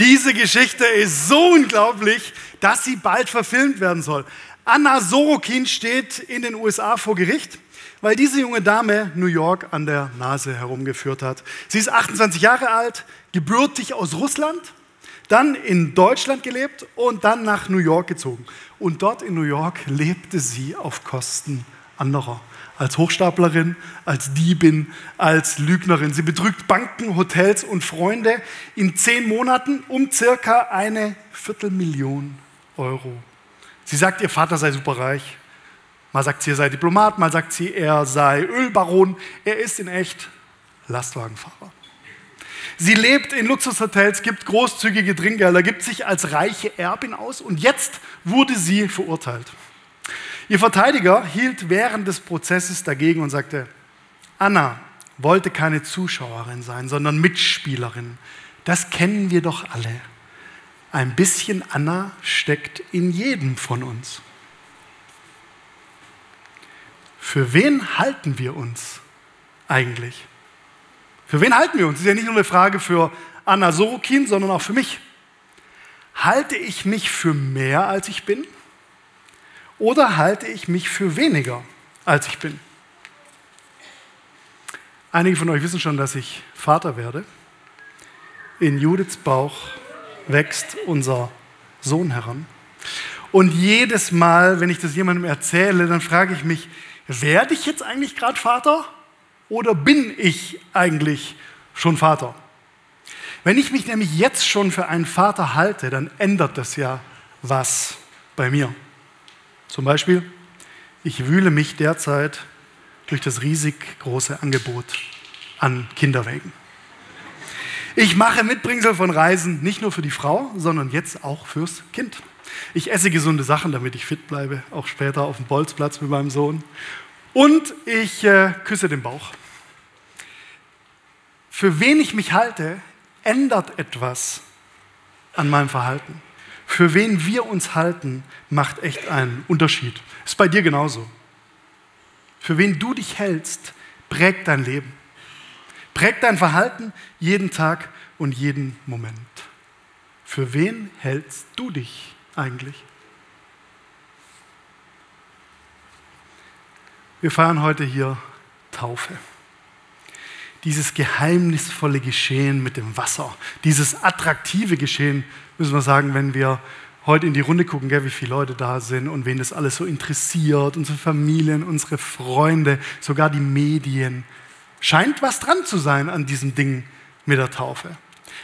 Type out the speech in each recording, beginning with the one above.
Diese Geschichte ist so unglaublich, dass sie bald verfilmt werden soll. Anna Sorokin steht in den USA vor Gericht, weil diese junge Dame New York an der Nase herumgeführt hat. Sie ist 28 Jahre alt, gebürtig aus Russland, dann in Deutschland gelebt und dann nach New York gezogen. Und dort in New York lebte sie auf Kosten anderer als Hochstaplerin, als Diebin, als Lügnerin. Sie betrügt Banken, Hotels und Freunde in zehn Monaten um circa eine Viertelmillion Euro. Sie sagt, ihr Vater sei superreich. Mal sagt sie, er sei Diplomat, mal sagt sie, er sei Ölbaron. Er ist in echt Lastwagenfahrer. Sie lebt in Luxushotels, gibt großzügige Trinkgelder, gibt sich als reiche Erbin aus und jetzt wurde sie verurteilt. Ihr Verteidiger hielt während des Prozesses dagegen und sagte, Anna wollte keine Zuschauerin sein, sondern Mitspielerin. Das kennen wir doch alle. Ein bisschen Anna steckt in jedem von uns. Für wen halten wir uns eigentlich? Für wen halten wir uns? Das ist ja nicht nur eine Frage für Anna Sorokin, sondern auch für mich. Halte ich mich für mehr, als ich bin? Oder halte ich mich für weniger, als ich bin? Einige von euch wissen schon, dass ich Vater werde. In Judiths Bauch wächst unser Sohn heran. Und jedes Mal, wenn ich das jemandem erzähle, dann frage ich mich, werde ich jetzt eigentlich gerade Vater oder bin ich eigentlich schon Vater? Wenn ich mich nämlich jetzt schon für einen Vater halte, dann ändert das ja was bei mir. Zum Beispiel, ich wühle mich derzeit durch das riesig große Angebot an Kinderwägen. Ich mache Mitbringsel von Reisen nicht nur für die Frau, sondern jetzt auch fürs Kind. Ich esse gesunde Sachen, damit ich fit bleibe, auch später auf dem Bolzplatz mit meinem Sohn. Und ich äh, küsse den Bauch. Für wen ich mich halte, ändert etwas an meinem Verhalten für wen wir uns halten, macht echt einen Unterschied. Ist bei dir genauso. Für wen du dich hältst, prägt dein Leben. Prägt dein Verhalten jeden Tag und jeden Moment. Für wen hältst du dich eigentlich? Wir feiern heute hier Taufe. Dieses geheimnisvolle Geschehen mit dem Wasser, dieses attraktive Geschehen müssen wir sagen, wenn wir heute in die Runde gucken, gell, wie viele Leute da sind und wen das alles so interessiert, unsere Familien, unsere Freunde, sogar die Medien. Scheint was dran zu sein an diesem Ding mit der Taufe.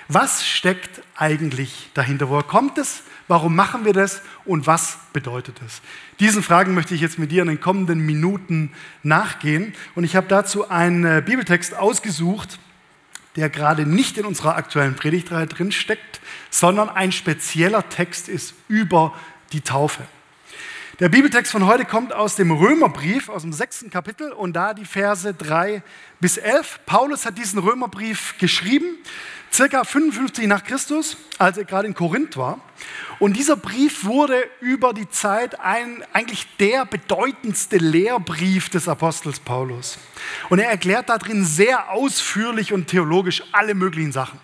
Was steckt eigentlich dahinter? Woher kommt es? Warum machen wir das? Und was bedeutet es? Diesen Fragen möchte ich jetzt mit dir in den kommenden Minuten nachgehen. Und ich habe dazu einen äh, Bibeltext ausgesucht, der gerade nicht in unserer aktuellen Predigtreihe drin steckt, sondern ein spezieller Text ist über die Taufe. Der Bibeltext von heute kommt aus dem Römerbrief, aus dem sechsten Kapitel und da die Verse 3 bis 11. Paulus hat diesen Römerbrief geschrieben, circa 55 nach Christus, als er gerade in Korinth war. Und dieser Brief wurde über die Zeit ein, eigentlich der bedeutendste Lehrbrief des Apostels Paulus. Und er erklärt darin sehr ausführlich und theologisch alle möglichen Sachen.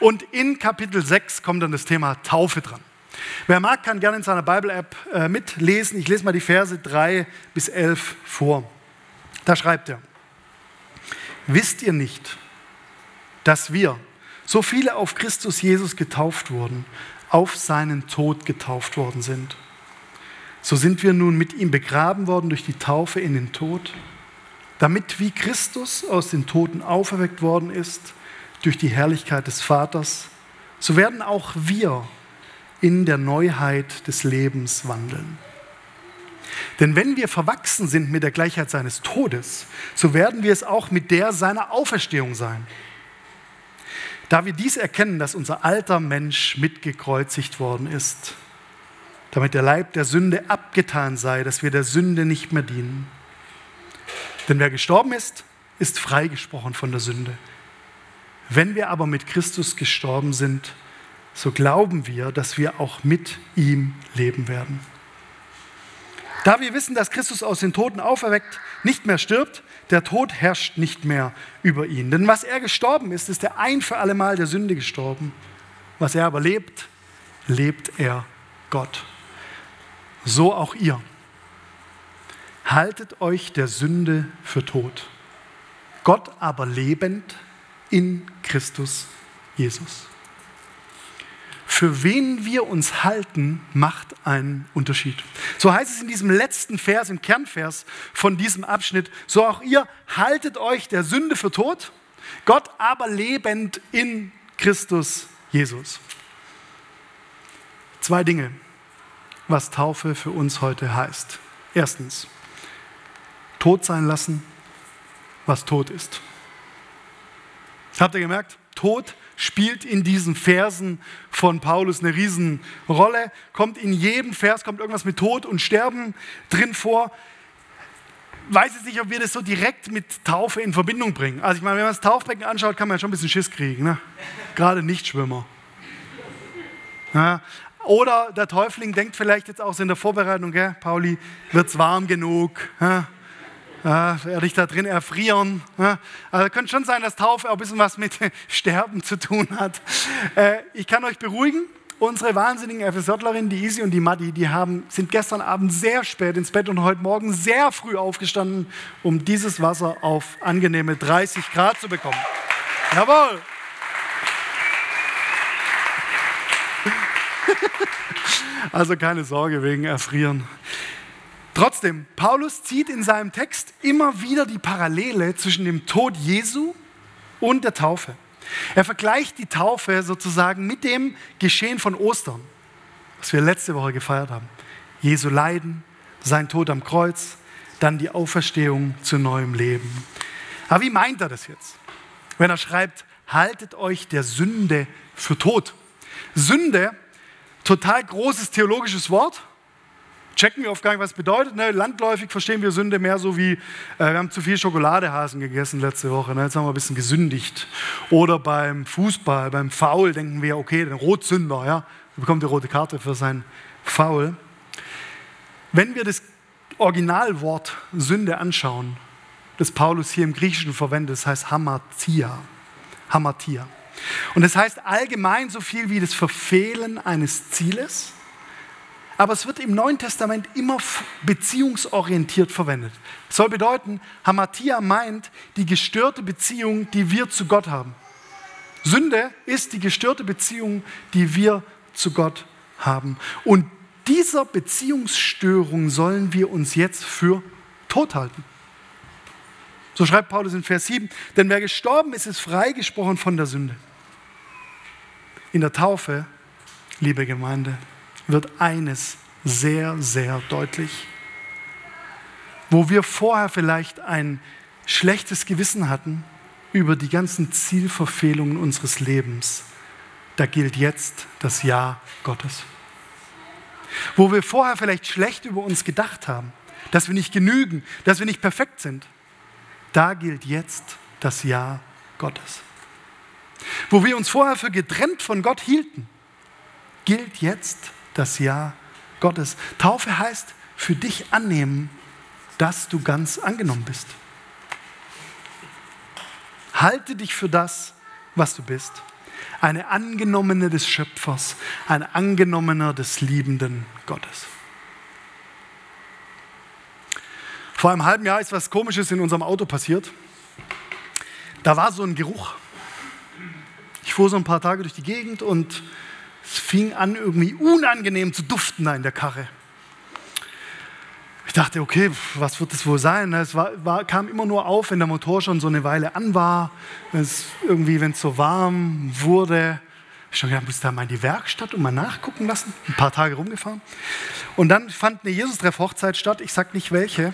Und in Kapitel 6 kommt dann das Thema Taufe dran. Wer mag, kann gerne in seiner Bible-App äh, mitlesen. Ich lese mal die Verse 3 bis 11 vor. Da schreibt er, wisst ihr nicht, dass wir, so viele auf Christus Jesus getauft wurden, auf seinen Tod getauft worden sind? So sind wir nun mit ihm begraben worden durch die Taufe in den Tod, damit wie Christus aus den Toten auferweckt worden ist, durch die Herrlichkeit des Vaters, so werden auch wir in der Neuheit des Lebens wandeln. Denn wenn wir verwachsen sind mit der Gleichheit seines Todes, so werden wir es auch mit der seiner Auferstehung sein. Da wir dies erkennen, dass unser alter Mensch mitgekreuzigt worden ist, damit der Leib der Sünde abgetan sei, dass wir der Sünde nicht mehr dienen. Denn wer gestorben ist, ist freigesprochen von der Sünde. Wenn wir aber mit Christus gestorben sind, so glauben wir, dass wir auch mit ihm leben werden. Da wir wissen, dass Christus aus den Toten auferweckt nicht mehr stirbt, der Tod herrscht nicht mehr über ihn. Denn was er gestorben ist, ist er ein für allemal der Sünde gestorben was er aber lebt, lebt er Gott. So auch ihr. Haltet euch der Sünde für tot. Gott aber lebend in Christus Jesus. Für wen wir uns halten, macht einen Unterschied. So heißt es in diesem letzten Vers, im Kernvers von diesem Abschnitt, so auch ihr haltet euch der Sünde für tot, Gott aber lebend in Christus Jesus. Zwei Dinge, was Taufe für uns heute heißt. Erstens, tot sein lassen, was tot ist. Habt ihr gemerkt? Tod spielt in diesen Versen von Paulus eine Riesenrolle. Kommt in jedem Vers, kommt irgendwas mit Tod und Sterben drin vor. Weiß jetzt nicht, ob wir das so direkt mit Taufe in Verbindung bringen. Also ich meine, wenn man das Taufbecken anschaut, kann man ja schon ein bisschen Schiss kriegen. Ne? Gerade Nichtschwimmer. Ja, oder der Täufling denkt vielleicht jetzt auch so in der Vorbereitung, gell, Pauli, wird es warm genug? Ja? Werde ich da drin erfrieren? Ja, also könnte schon sein, dass Taufe auch ein bisschen was mit Sterben zu tun hat. Äh, ich kann euch beruhigen, unsere wahnsinnigen FSJlerinnen, die Isi und die Madi, die haben, sind gestern Abend sehr spät ins Bett und heute Morgen sehr früh aufgestanden, um dieses Wasser auf angenehme 30 Grad zu bekommen. Jawohl! Also keine Sorge wegen Erfrieren. Trotzdem, Paulus zieht in seinem Text immer wieder die Parallele zwischen dem Tod Jesu und der Taufe. Er vergleicht die Taufe sozusagen mit dem Geschehen von Ostern, was wir letzte Woche gefeiert haben. Jesu Leiden, sein Tod am Kreuz, dann die Auferstehung zu neuem Leben. Aber wie meint er das jetzt? Wenn er schreibt, haltet euch der Sünde für tot. Sünde, total großes theologisches Wort, checken wir oft gar nicht, was es bedeutet. Ne? Landläufig verstehen wir Sünde mehr so wie, äh, wir haben zu viel Schokoladehasen gegessen letzte Woche, ne? jetzt haben wir ein bisschen gesündigt. Oder beim Fußball, beim Foul denken wir, okay, den Rotsünder, ja, bekommt die rote Karte für sein Foul. Wenn wir das Originalwort Sünde anschauen, das Paulus hier im Griechischen verwendet, das heißt Hamatia. Hamatia. Und das heißt allgemein so viel wie das Verfehlen eines Zieles aber es wird im Neuen Testament immer beziehungsorientiert verwendet. Das soll bedeuten, Hamatia meint die gestörte Beziehung, die wir zu Gott haben. Sünde ist die gestörte Beziehung, die wir zu Gott haben. Und dieser Beziehungsstörung sollen wir uns jetzt für tot halten. So schreibt Paulus in Vers 7, denn wer gestorben ist, ist freigesprochen von der Sünde. In der Taufe, liebe Gemeinde, wird eines sehr, sehr deutlich. Wo wir vorher vielleicht ein schlechtes Gewissen hatten über die ganzen Zielverfehlungen unseres Lebens, da gilt jetzt das Ja Gottes. Wo wir vorher vielleicht schlecht über uns gedacht haben, dass wir nicht genügen, dass wir nicht perfekt sind, da gilt jetzt das Ja Gottes. Wo wir uns vorher für getrennt von Gott hielten, gilt jetzt das Ja Gottes. Taufe heißt für dich annehmen, dass du ganz angenommen bist. Halte dich für das, was du bist. Eine angenommene des Schöpfers, ein angenommener des liebenden Gottes. Vor einem halben Jahr ist was Komisches in unserem Auto passiert. Da war so ein Geruch. Ich fuhr so ein paar Tage durch die Gegend und es fing an, irgendwie unangenehm zu duften da in der Karre. Ich dachte, okay, was wird das wohl sein? Es war, war, kam immer nur auf, wenn der Motor schon so eine Weile an war, wenn es irgendwie, wenn es so warm wurde. Ich schon gedacht, muss da mal in die Werkstatt und mal nachgucken lassen. Ein paar Tage rumgefahren. Und dann fand eine Jesus-Treff-Hochzeit statt. Ich sage nicht welche.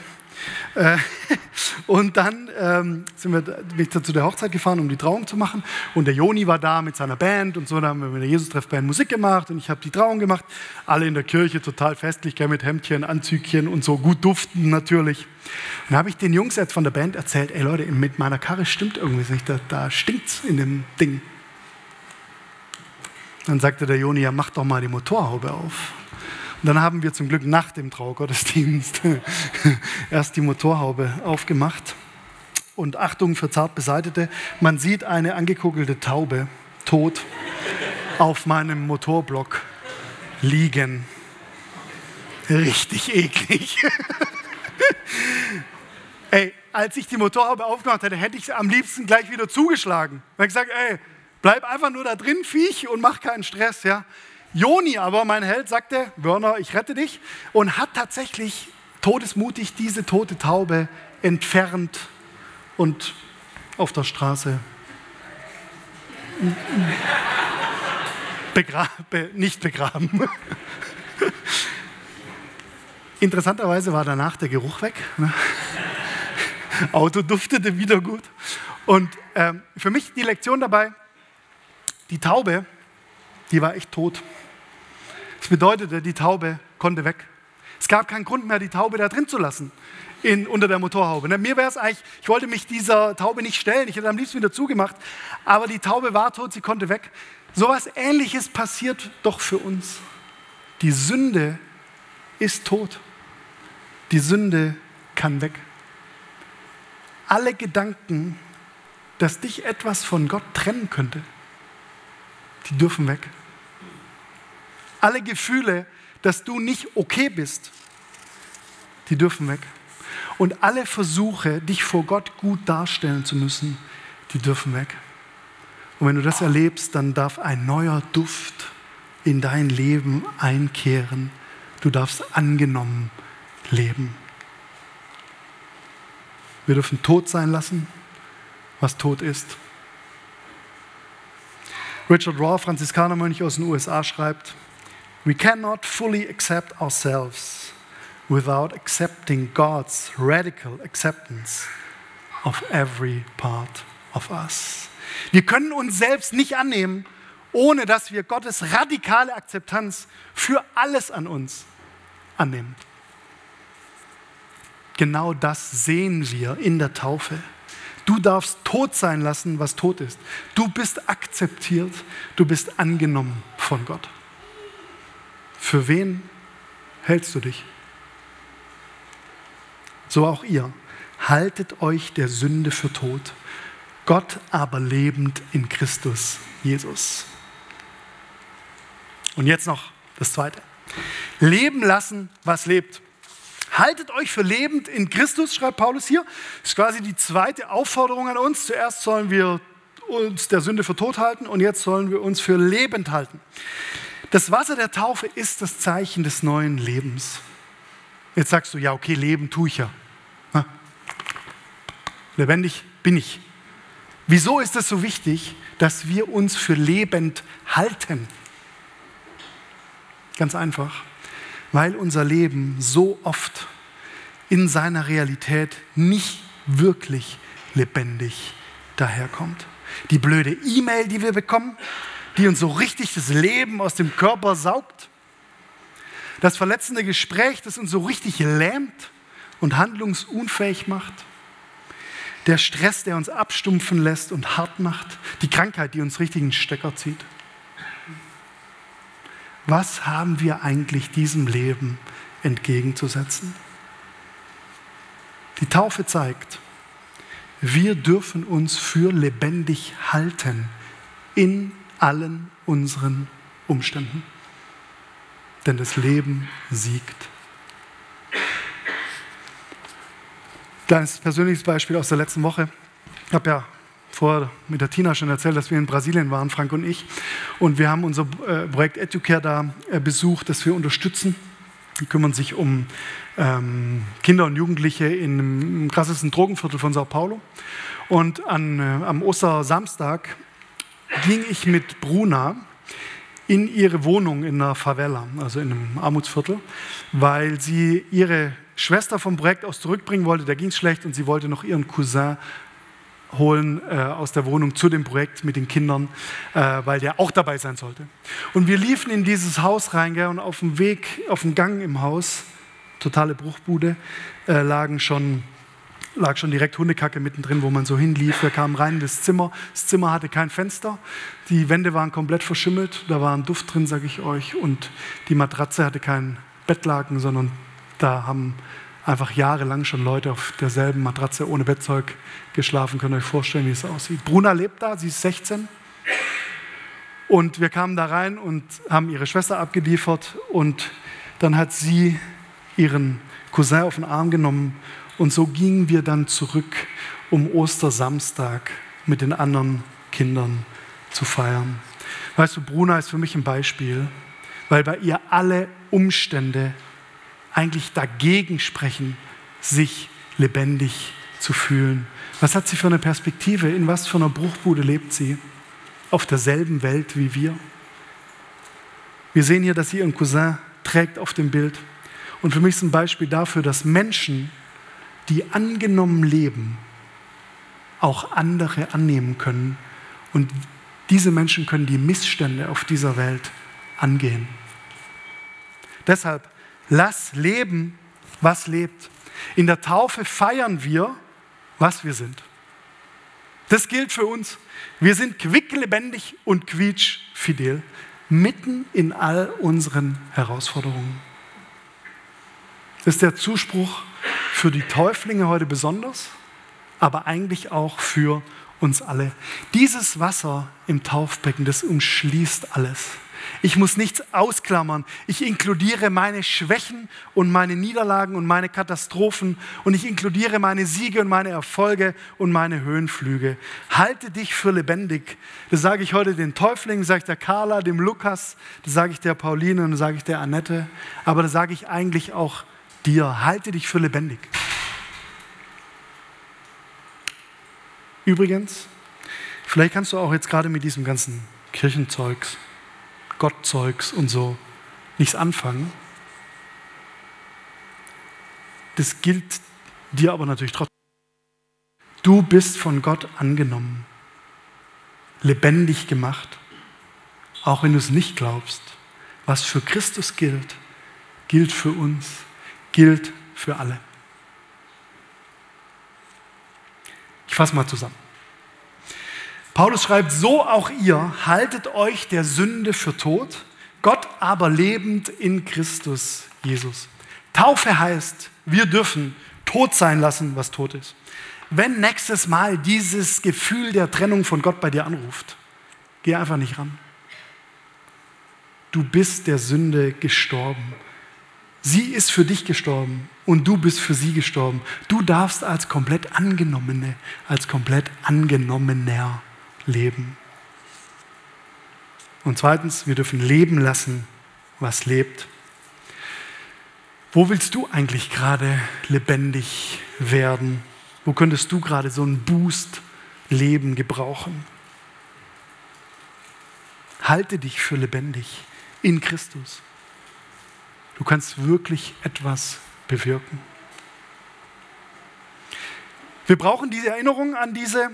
Äh, und dann ähm, sind wir, bin ich zu der Hochzeit gefahren, um die Trauung zu machen. Und der Joni war da mit seiner Band und so. Da haben wir mit der Jesus-Treff-Band Musik gemacht und ich habe die Trauung gemacht. Alle in der Kirche total festlich, mit Hemdchen, Anzügchen und so gut duften natürlich. Und dann habe ich den Jungs jetzt von der Band erzählt: Ey Leute, mit meiner Karre stimmt irgendwie nicht. Da, da es in dem Ding. Dann sagte der Joni: Ja, mach doch mal die Motorhaube auf. Und dann haben wir zum Glück nach dem Traugottesdienst erst die Motorhaube aufgemacht. Und Achtung für zart Beseitete, man sieht eine angekugelte Taube, tot, auf meinem Motorblock liegen. Richtig eklig. ey, als ich die Motorhaube aufgemacht hätte, hätte ich sie am liebsten gleich wieder zugeschlagen. Ich gesagt, ey, bleib einfach nur da drin, Viech, und mach keinen Stress. Ja. Joni aber, mein Held, sagte, Werner, ich rette dich, und hat tatsächlich todesmutig diese tote Taube entfernt und auf der Straße begra be nicht begraben. Interessanterweise war danach der Geruch weg. Ne? Auto duftete wieder gut. Und ähm, für mich die Lektion dabei, die Taube, die war echt tot. Das bedeutete, die Taube konnte weg. Es gab keinen Grund mehr, die Taube da drin zu lassen, in, unter der Motorhaube. Ne, mir wäre es eigentlich, ich wollte mich dieser Taube nicht stellen, ich hätte am liebsten wieder zugemacht, aber die Taube war tot, sie konnte weg. So etwas Ähnliches passiert doch für uns. Die Sünde ist tot. Die Sünde kann weg. Alle Gedanken, dass dich etwas von Gott trennen könnte, die dürfen weg. Alle Gefühle, dass du nicht okay bist, die dürfen weg. Und alle Versuche, dich vor Gott gut darstellen zu müssen, die dürfen weg. Und wenn du das erlebst, dann darf ein neuer Duft in dein Leben einkehren. Du darfst angenommen leben. Wir dürfen tot sein lassen, was tot ist. Richard Raw, Franziskanermönch aus den USA, schreibt, We cannot fully accept ourselves without accepting God's radical acceptance of every part of us. Wir können uns selbst nicht annehmen, ohne dass wir Gottes radikale Akzeptanz für alles an uns annehmen. Genau das sehen wir in der Taufe. Du darfst tot sein lassen, was tot ist. Du bist akzeptiert, du bist angenommen von Gott. Für wen hältst du dich? So auch ihr. Haltet euch der Sünde für tot, Gott aber lebend in Christus Jesus. Und jetzt noch das Zweite. Leben lassen, was lebt. Haltet euch für lebend in Christus, schreibt Paulus hier. Das ist quasi die zweite Aufforderung an uns. Zuerst sollen wir uns der Sünde für tot halten und jetzt sollen wir uns für lebend halten. Das Wasser der Taufe ist das Zeichen des neuen Lebens. Jetzt sagst du, ja, okay, Leben tue ich ja. Lebendig bin ich. Wieso ist es so wichtig, dass wir uns für lebend halten? Ganz einfach weil unser Leben so oft in seiner Realität nicht wirklich lebendig daherkommt. Die blöde E-Mail, die wir bekommen, die uns so richtig das Leben aus dem Körper saugt. Das verletzende Gespräch, das uns so richtig lähmt und handlungsunfähig macht. Der Stress, der uns abstumpfen lässt und hart macht. Die Krankheit, die uns richtig einen Stecker zieht. Was haben wir eigentlich diesem Leben entgegenzusetzen? Die Taufe zeigt, wir dürfen uns für lebendig halten in allen unseren Umständen. Denn das Leben siegt. Kleines persönliches Beispiel aus der letzten Woche. Ich habe ja vorher mit der Tina schon erzählt, dass wir in Brasilien waren, Frank und ich. Und wir haben unser äh, Projekt Educare da äh, besucht, das wir unterstützen. Die kümmern sich um ähm, Kinder und Jugendliche einem krassesten Drogenviertel von Sao Paulo. Und an, äh, am Ostersamstag ging ich mit Bruna in ihre Wohnung in einer Favela, also in einem Armutsviertel, weil sie ihre Schwester vom Projekt aus zurückbringen wollte. Da ging es schlecht und sie wollte noch ihren Cousin holen äh, aus der Wohnung zu dem Projekt mit den Kindern, äh, weil der auch dabei sein sollte. Und wir liefen in dieses Haus rein gell, und auf dem Weg, auf dem Gang im Haus, totale Bruchbude, äh, lagen schon, lag schon direkt Hundekacke mittendrin, wo man so hinlief. Wir kamen rein in das Zimmer. Das Zimmer hatte kein Fenster. Die Wände waren komplett verschimmelt. Da war ein Duft drin, sage ich euch. Und die Matratze hatte keinen Bettlaken, sondern da haben einfach jahrelang schon Leute auf derselben Matratze ohne Bettzeug geschlafen. Könnt ihr euch vorstellen, wie es aussieht. Bruna lebt da, sie ist 16. Und wir kamen da rein und haben ihre Schwester abgeliefert und dann hat sie ihren Cousin auf den Arm genommen und so gingen wir dann zurück, um Ostersamstag mit den anderen Kindern zu feiern. Weißt du, Bruna ist für mich ein Beispiel, weil bei ihr alle Umstände eigentlich dagegen sprechen, sich lebendig zu fühlen. Was hat sie für eine Perspektive? In was für einer Bruchbude lebt sie? Auf derselben Welt wie wir. Wir sehen hier, dass sie ihren Cousin trägt auf dem Bild. Und für mich ist ein Beispiel dafür, dass Menschen, die angenommen leben, auch andere annehmen können. Und diese Menschen können die Missstände auf dieser Welt angehen. Deshalb, lass leben, was lebt. In der Taufe feiern wir, was wir sind. Das gilt für uns. Wir sind quicklebendig und quietschfidel, mitten in all unseren Herausforderungen. Das ist der Zuspruch für die Täuflinge heute besonders, aber eigentlich auch für uns alle. Dieses Wasser im Taufbecken, das umschließt alles. Ich muss nichts ausklammern. Ich inkludiere meine Schwächen und meine Niederlagen und meine Katastrophen und ich inkludiere meine Siege und meine Erfolge und meine Höhenflüge. Halte dich für lebendig. Das sage ich heute den Täuflingen, sage ich der Carla, dem Lukas, das sage ich der Pauline und das sage ich der Annette. Aber das sage ich eigentlich auch dir. Halte dich für lebendig. Übrigens, vielleicht kannst du auch jetzt gerade mit diesem ganzen Kirchenzeugs, Gottzeugs und so nichts anfangen. Das gilt dir aber natürlich trotzdem. Du bist von Gott angenommen, lebendig gemacht, auch wenn du es nicht glaubst. Was für Christus gilt, gilt für uns, gilt für alle. Ich fasse mal zusammen. Paulus schreibt, so auch ihr haltet euch der Sünde für tot, Gott aber lebend in Christus Jesus. Taufe heißt, wir dürfen tot sein lassen, was tot ist. Wenn nächstes Mal dieses Gefühl der Trennung von Gott bei dir anruft, geh einfach nicht ran. Du bist der Sünde gestorben. Sie ist für dich gestorben und du bist für sie gestorben. Du darfst als komplett Angenommene, als komplett Angenommener leben. Und zweitens, wir dürfen leben lassen, was lebt. Wo willst du eigentlich gerade lebendig werden? Wo könntest du gerade so einen Boost Leben gebrauchen? Halte dich für lebendig in Christus. Du kannst wirklich etwas bewirken. Wir brauchen diese Erinnerung an diese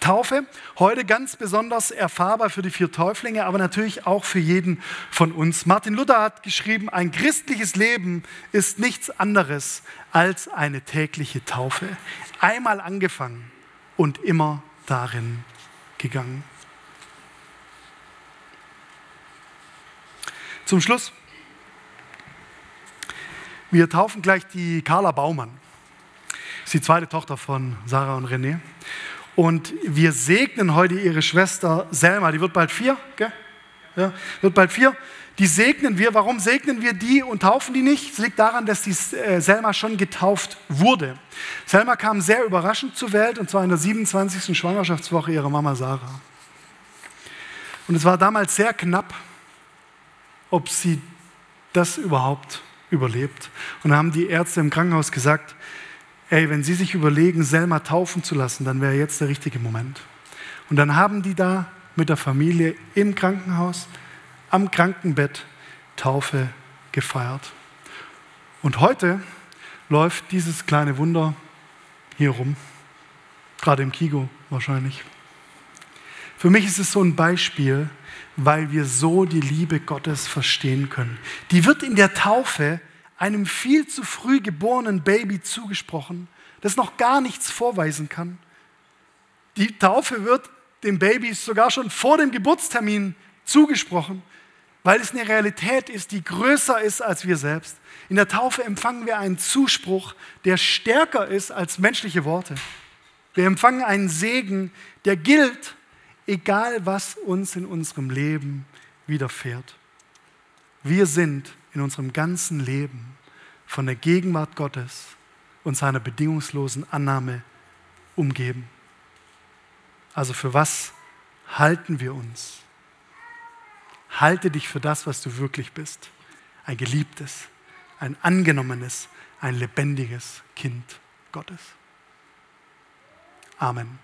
Taufe. Heute ganz besonders erfahrbar für die vier Täuflinge, aber natürlich auch für jeden von uns. Martin Luther hat geschrieben, ein christliches Leben ist nichts anderes als eine tägliche Taufe. Einmal angefangen und immer darin gegangen. Zum Schluss wir taufen gleich die Carla Baumann. Das ist die zweite Tochter von Sarah und René. Und wir segnen heute ihre Schwester Selma, die wird bald vier, gell? Ja, wird bald vier. Die segnen wir. Warum segnen wir die und taufen die nicht? Es liegt daran, dass die äh, Selma schon getauft wurde. Selma kam sehr überraschend zur Welt und zwar in der 27. Schwangerschaftswoche ihrer Mama Sarah. Und es war damals sehr knapp, ob sie das überhaupt überlebt. Und dann haben die Ärzte im Krankenhaus gesagt, ey, wenn Sie sich überlegen, Selma taufen zu lassen, dann wäre jetzt der richtige Moment. Und dann haben die da mit der Familie im Krankenhaus, am Krankenbett Taufe gefeiert. Und heute läuft dieses kleine Wunder hier rum, gerade im Kigo wahrscheinlich. Für mich ist es so ein Beispiel, weil wir so die Liebe Gottes verstehen können. Die wird in der Taufe einem viel zu früh geborenen Baby zugesprochen, das noch gar nichts vorweisen kann. Die Taufe wird dem Baby sogar schon vor dem Geburtstermin zugesprochen, weil es eine Realität ist, die größer ist als wir selbst. In der Taufe empfangen wir einen Zuspruch, der stärker ist als menschliche Worte. Wir empfangen einen Segen, der gilt egal was uns in unserem Leben widerfährt. Wir sind in unserem ganzen Leben von der Gegenwart Gottes und seiner bedingungslosen Annahme umgeben. Also für was halten wir uns? Halte dich für das, was du wirklich bist. Ein geliebtes, ein angenommenes, ein lebendiges Kind Gottes. Amen.